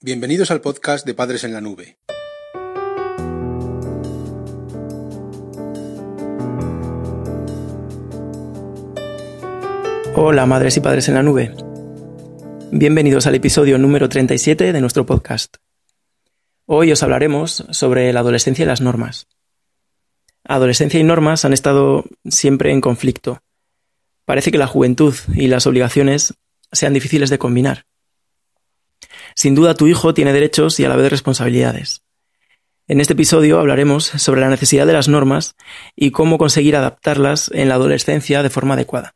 Bienvenidos al podcast de Padres en la Nube. Hola, madres y padres en la nube. Bienvenidos al episodio número 37 de nuestro podcast. Hoy os hablaremos sobre la adolescencia y las normas. Adolescencia y normas han estado siempre en conflicto. Parece que la juventud y las obligaciones sean difíciles de combinar. Sin duda tu hijo tiene derechos y a la vez responsabilidades. En este episodio hablaremos sobre la necesidad de las normas y cómo conseguir adaptarlas en la adolescencia de forma adecuada.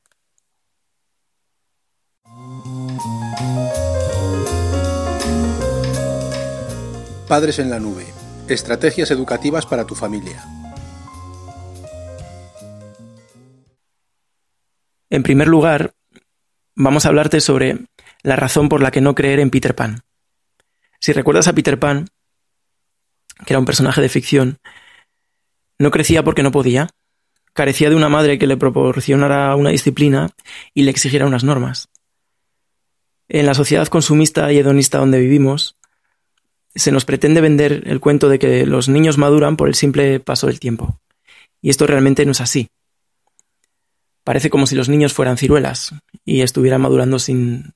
Padres en la Nube. Estrategias educativas para tu familia. En primer lugar, vamos a hablarte sobre la razón por la que no creer en Peter Pan. Si recuerdas a Peter Pan, que era un personaje de ficción, no crecía porque no podía, carecía de una madre que le proporcionara una disciplina y le exigiera unas normas. En la sociedad consumista y hedonista donde vivimos, se nos pretende vender el cuento de que los niños maduran por el simple paso del tiempo. Y esto realmente no es así. Parece como si los niños fueran ciruelas y estuvieran madurando sin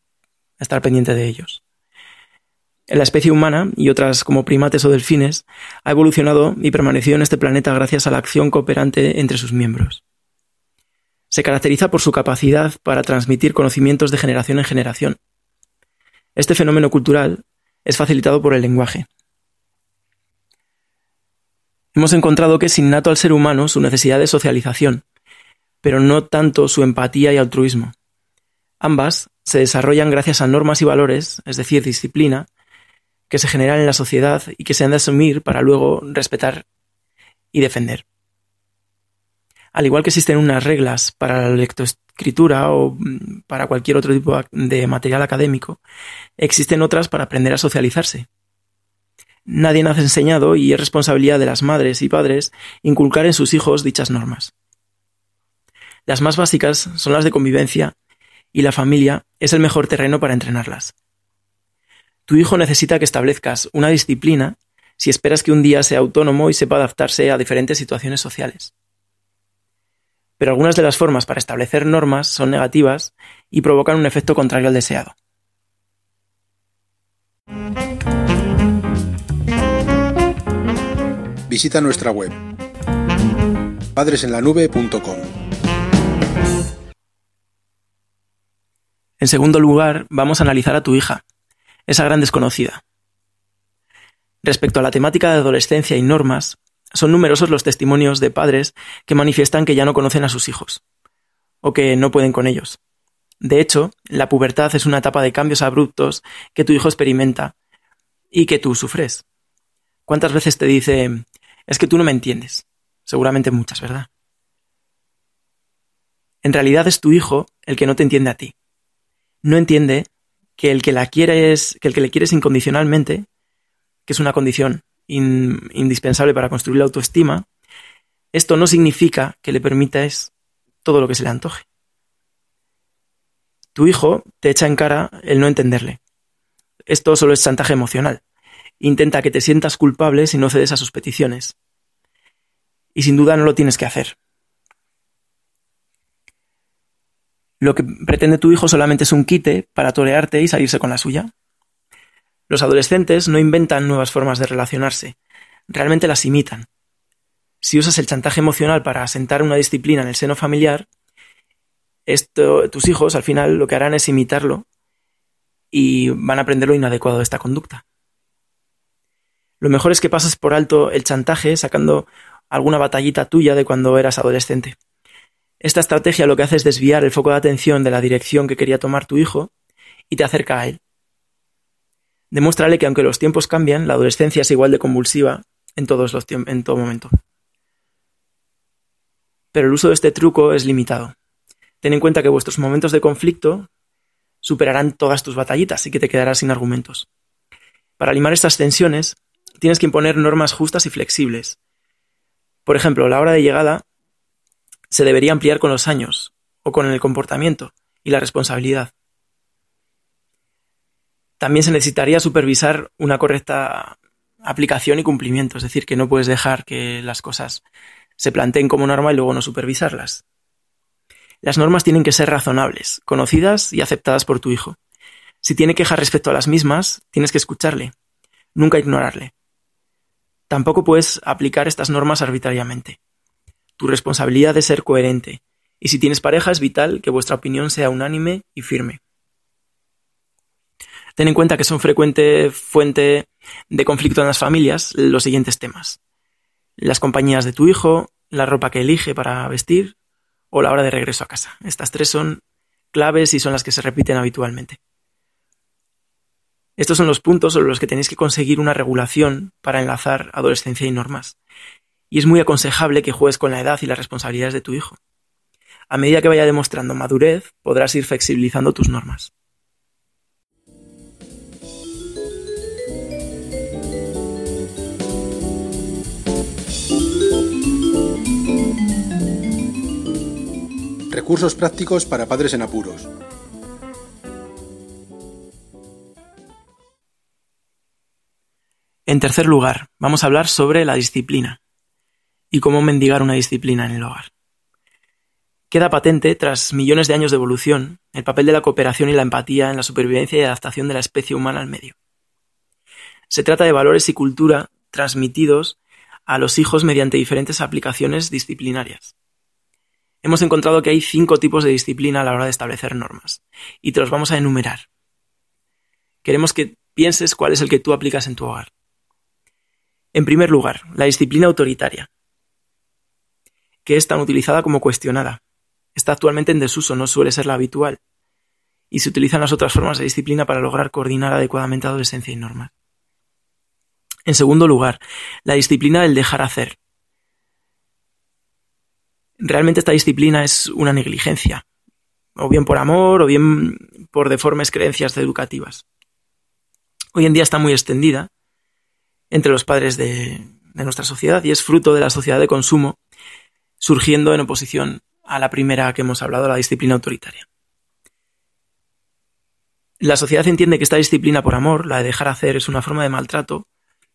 estar pendiente de ellos. La especie humana, y otras como primates o delfines, ha evolucionado y permanecido en este planeta gracias a la acción cooperante entre sus miembros. Se caracteriza por su capacidad para transmitir conocimientos de generación en generación. Este fenómeno cultural es facilitado por el lenguaje. Hemos encontrado que es innato al ser humano su necesidad de socialización, pero no tanto su empatía y altruismo. Ambas se desarrollan gracias a normas y valores, es decir, disciplina, que se generan en la sociedad y que se han de asumir para luego respetar y defender. Al igual que existen unas reglas para la lectoescritura o mm, para cualquier otro tipo de material académico, existen otras para aprender a socializarse. Nadie nos ha enseñado y es responsabilidad de las madres y padres inculcar en sus hijos dichas normas. Las más básicas son las de convivencia y la familia es el mejor terreno para entrenarlas. Tu hijo necesita que establezcas una disciplina si esperas que un día sea autónomo y sepa adaptarse a diferentes situaciones sociales. Pero algunas de las formas para establecer normas son negativas y provocan un efecto contrario al deseado. Visita nuestra web padresenlanube.com. En segundo lugar, vamos a analizar a tu hija esa gran desconocida. Respecto a la temática de adolescencia y normas, son numerosos los testimonios de padres que manifiestan que ya no conocen a sus hijos, o que no pueden con ellos. De hecho, la pubertad es una etapa de cambios abruptos que tu hijo experimenta y que tú sufres. ¿Cuántas veces te dice, es que tú no me entiendes? Seguramente muchas, ¿verdad? En realidad es tu hijo el que no te entiende a ti. No entiende que el que la quiere es, que el que le quieres incondicionalmente, que es una condición indispensable para construir la autoestima, esto no significa que le permitas todo lo que se le antoje. Tu hijo te echa en cara el no entenderle. Esto solo es chantaje emocional. Intenta que te sientas culpable si no cedes a sus peticiones. Y sin duda no lo tienes que hacer. Lo que pretende tu hijo solamente es un quite para torearte y salirse con la suya. Los adolescentes no inventan nuevas formas de relacionarse, realmente las imitan. Si usas el chantaje emocional para asentar una disciplina en el seno familiar, esto, tus hijos al final lo que harán es imitarlo y van a aprender lo inadecuado de esta conducta. Lo mejor es que pases por alto el chantaje sacando alguna batallita tuya de cuando eras adolescente. Esta estrategia lo que hace es desviar el foco de atención de la dirección que quería tomar tu hijo y te acerca a él. Demuéstrale que aunque los tiempos cambian, la adolescencia es igual de convulsiva en, todos los en todo momento. Pero el uso de este truco es limitado. Ten en cuenta que vuestros momentos de conflicto superarán todas tus batallitas y que te quedarás sin argumentos. Para limar estas tensiones, tienes que imponer normas justas y flexibles. Por ejemplo, la hora de llegada se debería ampliar con los años, o con el comportamiento y la responsabilidad. También se necesitaría supervisar una correcta aplicación y cumplimiento, es decir, que no puedes dejar que las cosas se planteen como norma y luego no supervisarlas. Las normas tienen que ser razonables, conocidas y aceptadas por tu hijo. Si tiene quejas respecto a las mismas, tienes que escucharle, nunca ignorarle. Tampoco puedes aplicar estas normas arbitrariamente. Tu responsabilidad es ser coherente, y si tienes pareja es vital que vuestra opinión sea unánime y firme. Ten en cuenta que son frecuente fuente de conflicto en las familias los siguientes temas. Las compañías de tu hijo, la ropa que elige para vestir o la hora de regreso a casa. Estas tres son claves y son las que se repiten habitualmente. Estos son los puntos sobre los que tenéis que conseguir una regulación para enlazar adolescencia y normas. Y es muy aconsejable que juegues con la edad y las responsabilidades de tu hijo. A medida que vaya demostrando madurez, podrás ir flexibilizando tus normas. Recursos prácticos para padres en apuros. En tercer lugar, vamos a hablar sobre la disciplina y cómo mendigar una disciplina en el hogar. Queda patente, tras millones de años de evolución, el papel de la cooperación y la empatía en la supervivencia y adaptación de la especie humana al medio. Se trata de valores y cultura transmitidos a los hijos mediante diferentes aplicaciones disciplinarias. Hemos encontrado que hay cinco tipos de disciplina a la hora de establecer normas, y te los vamos a enumerar. Queremos que pienses cuál es el que tú aplicas en tu hogar. En primer lugar, la disciplina autoritaria, que es tan utilizada como cuestionada. Está actualmente en desuso, no suele ser la habitual, y se utilizan las otras formas de disciplina para lograr coordinar adecuadamente adolescencia y normas. En segundo lugar, la disciplina del dejar hacer. Realmente esta disciplina es una negligencia, o bien por amor, o bien por deformes creencias educativas. Hoy en día está muy extendida entre los padres de, nuestra sociedad y es fruto de la sociedad de consumo surgiendo en oposición a la primera que hemos hablado, la disciplina autoritaria. La sociedad entiende que esta disciplina por amor, la de dejar hacer, es una forma de maltrato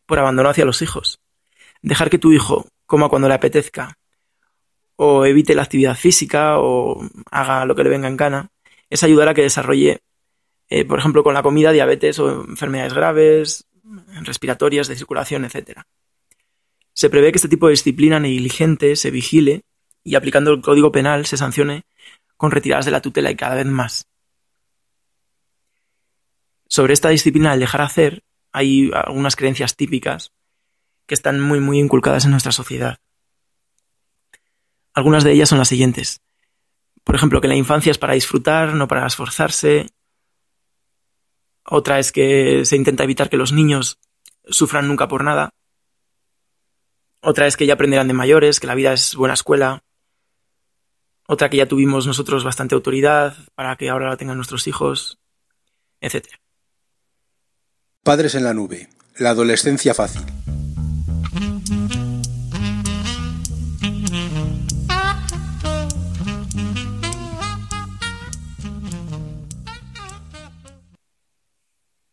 por abandono hacia los hijos. Dejar que tu hijo coma cuando le apetezca, o evite la actividad física, o haga lo que le venga en gana, es ayudar a que desarrolle, eh, por ejemplo, con la comida, diabetes o enfermedades graves, respiratorias, de circulación, etc. Se prevé que este tipo de disciplina negligente se vigile y aplicando el Código Penal se sancione con retiradas de la tutela y cada vez más. Sobre esta disciplina del dejar hacer hay algunas creencias típicas que están muy muy inculcadas en nuestra sociedad. Algunas de ellas son las siguientes. Por ejemplo, que la infancia es para disfrutar, no para esforzarse, otra es que se intenta evitar que los niños sufran nunca por nada. Otra es que ya aprenderán de mayores, que la vida es buena escuela. Otra que ya tuvimos nosotros bastante autoridad para que ahora la tengan nuestros hijos, etc. Padres en la nube. La adolescencia fácil.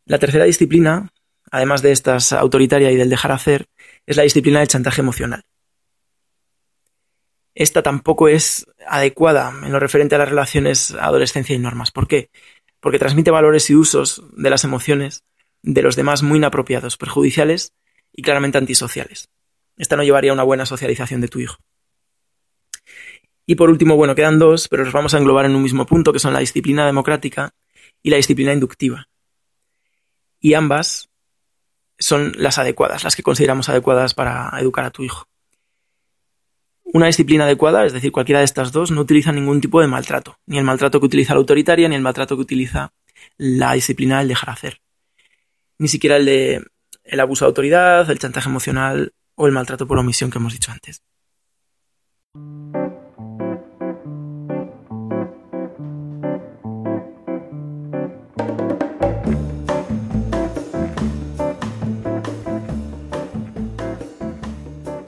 La tercera disciplina, además de estas autoritaria y del dejar hacer, es la disciplina del chantaje emocional. Esta tampoco es adecuada en lo referente a las relaciones adolescencia y normas. ¿Por qué? Porque transmite valores y usos de las emociones de los demás muy inapropiados, perjudiciales y claramente antisociales. Esta no llevaría a una buena socialización de tu hijo. Y por último, bueno, quedan dos, pero los vamos a englobar en un mismo punto, que son la disciplina democrática y la disciplina inductiva y ambas son las adecuadas, las que consideramos adecuadas para educar a tu hijo. Una disciplina adecuada, es decir, cualquiera de estas dos, no utiliza ningún tipo de maltrato, ni el maltrato que utiliza la autoritaria, ni el maltrato que utiliza la disciplina del dejar hacer. Ni siquiera el de el abuso de autoridad, el chantaje emocional o el maltrato por omisión que hemos dicho antes.